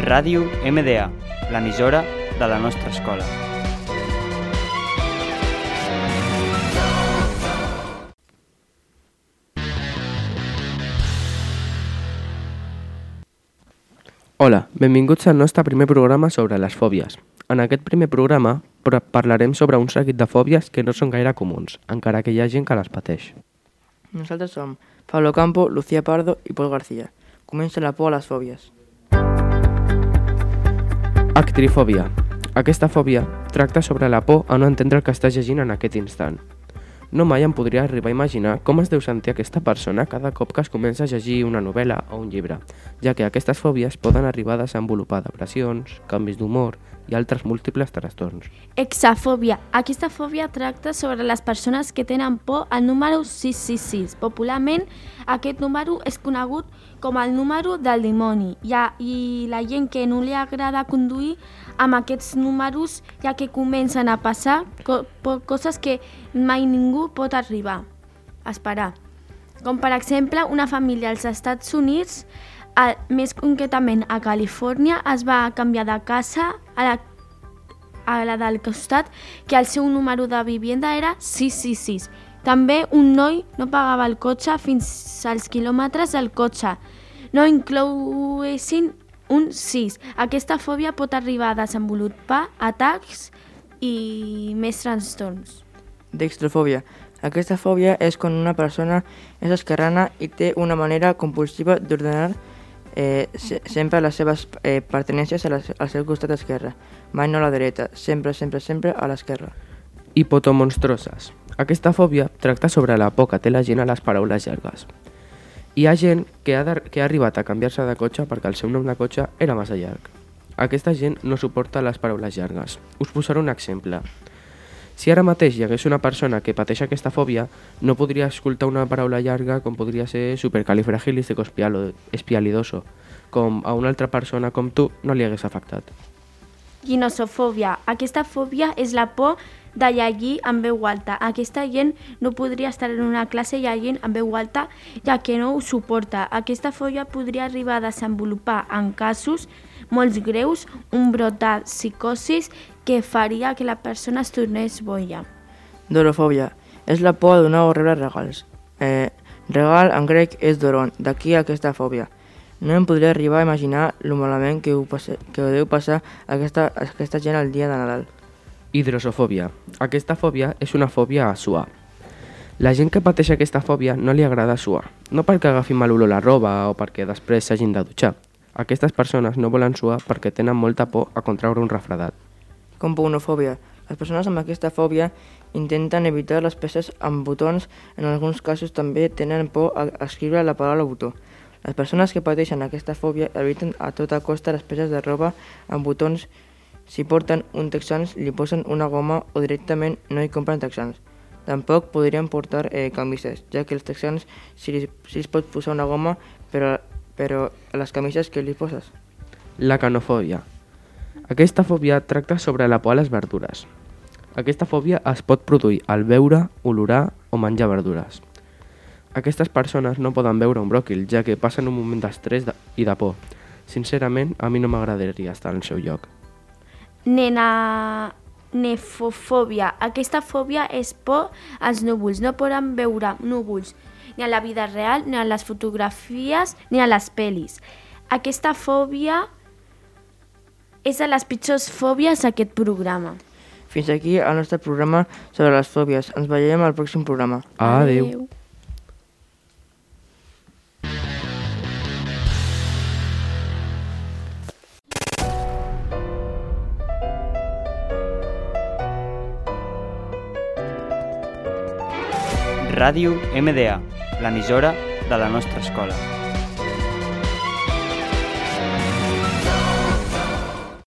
Ràdio MDA, l'emissora de la nostra escola. Hola, benvinguts al nostre primer programa sobre les fòbies. En aquest primer programa parlarem sobre un seguit de fòbies que no són gaire comuns, encara que hi ha gent que les pateix. Nosaltres som Pablo Campo, Lucía Pardo i Pol García. Comença la por a les fòbies. Actrifòbia. Aquesta fòbia tracta sobre la por a no entendre el que estàs llegint en aquest instant. No mai em podria arribar a imaginar com es deu sentir aquesta persona cada cop que es comença a llegir una novel·la o un llibre, ja que aquestes fòbies poden arribar a desenvolupar depressions, canvis d'humor i altres múltiples trastorns. Exafòbia. Aquesta fòbia tracta sobre les persones que tenen por al número 666. Popularment, aquest número és conegut com el número del dimoni I, ha, i la gent que no li agrada conduir amb aquests números ja que comencen a passar co coses que mai ningú pot arribar esperar. Com per exemple, una família als Estats Units, a, més concretament a Califòrnia, es va canviar de casa a la a la del costat que el seu número de vivenda era 666. També un noi no pagava el cotxe fins als quilòmetres del cotxe. No inclouessin un 6. Aquesta fòbia pot arribar a desenvolupar atacs i més trastorns. Dextrofòbia. Aquesta fòbia és quan una persona és esquerrana i té una manera compulsiva d'ordenar eh, se sempre les seves eh, pertenències a al seu costat esquerre, mai no a la dreta, sempre, sempre, sempre a l'esquerra. Hipotomonstroses. Aquesta fòbia tracta sobre la por que té la gent a les paraules llargues. Hi ha gent que ha, de, que ha arribat a canviar-se de cotxe perquè el seu nom de cotxe era massa llarg. Aquesta gent no suporta les paraules llargues. Us posaré un exemple. Si ara mateix hi hagués una persona que pateix aquesta fòbia, no podria escoltar una paraula llarga com podria ser supercalifragilisticoespialidoso, com a una altra persona com tu no li hagués afectat. Ginosofòbia. Aquesta fòbia és la por de llegir en veu alta. Aquesta gent no podria estar en una classe llegint en veu alta ja que no ho suporta. Aquesta fòbia podria arribar a desenvolupar en casos molt greus un brot de psicosis que faria que la persona es tornés boia. Dorofòbia. És la por a donar o rebre regals. Eh, regal en grec és doron, d'aquí aquesta fòbia. No em podria arribar a imaginar lo malament que ho, passe, que ho deu passar a aquesta, a aquesta gent el dia de Nadal. Hidrosofòbia. Aquesta fòbia és una fòbia a suar. La gent que pateix aquesta fòbia no li agrada suar, no perquè agafi mal olor la roba o perquè després s'hagin de dutxar. Aquestes persones no volen suar perquè tenen molta por a contraure un refredat. Componofòbia. Les persones amb aquesta fòbia intenten evitar les peces amb botons, en alguns casos també tenen por a escriure la paraula botó. Les persones que pateixen aquesta fòbia eviten a tota costa les peces de roba amb botons. Si porten un texans, li posen una goma o directament no hi compren texans. Tampoc podrien portar eh, camises, ja que els texans sí, li- sí es pot posar una goma, però, però a les camises que li poses? La canofòbia. Aquesta fòbia tracta sobre la por a les verdures. Aquesta fòbia es pot produir al veure, olorar o menjar verdures. Aquestes persones no poden veure un bròquil, ja que passen un moment d'estrès de- i de por. Sincerament, a mi no m'agradaria estar al seu lloc. Nena... Nefofòbia. Aquesta fòbia és por als núvols. No poden veure núvols ni a la vida real, ni a les fotografies, ni a les pel·lis. Aquesta fòbia és de les pitjors fòbies d'aquest programa. Fins aquí el nostre programa sobre les fòbies. Ens veiem al pròxim programa. Adéu. Ràdio MDA, l'emissora de la nostra escola.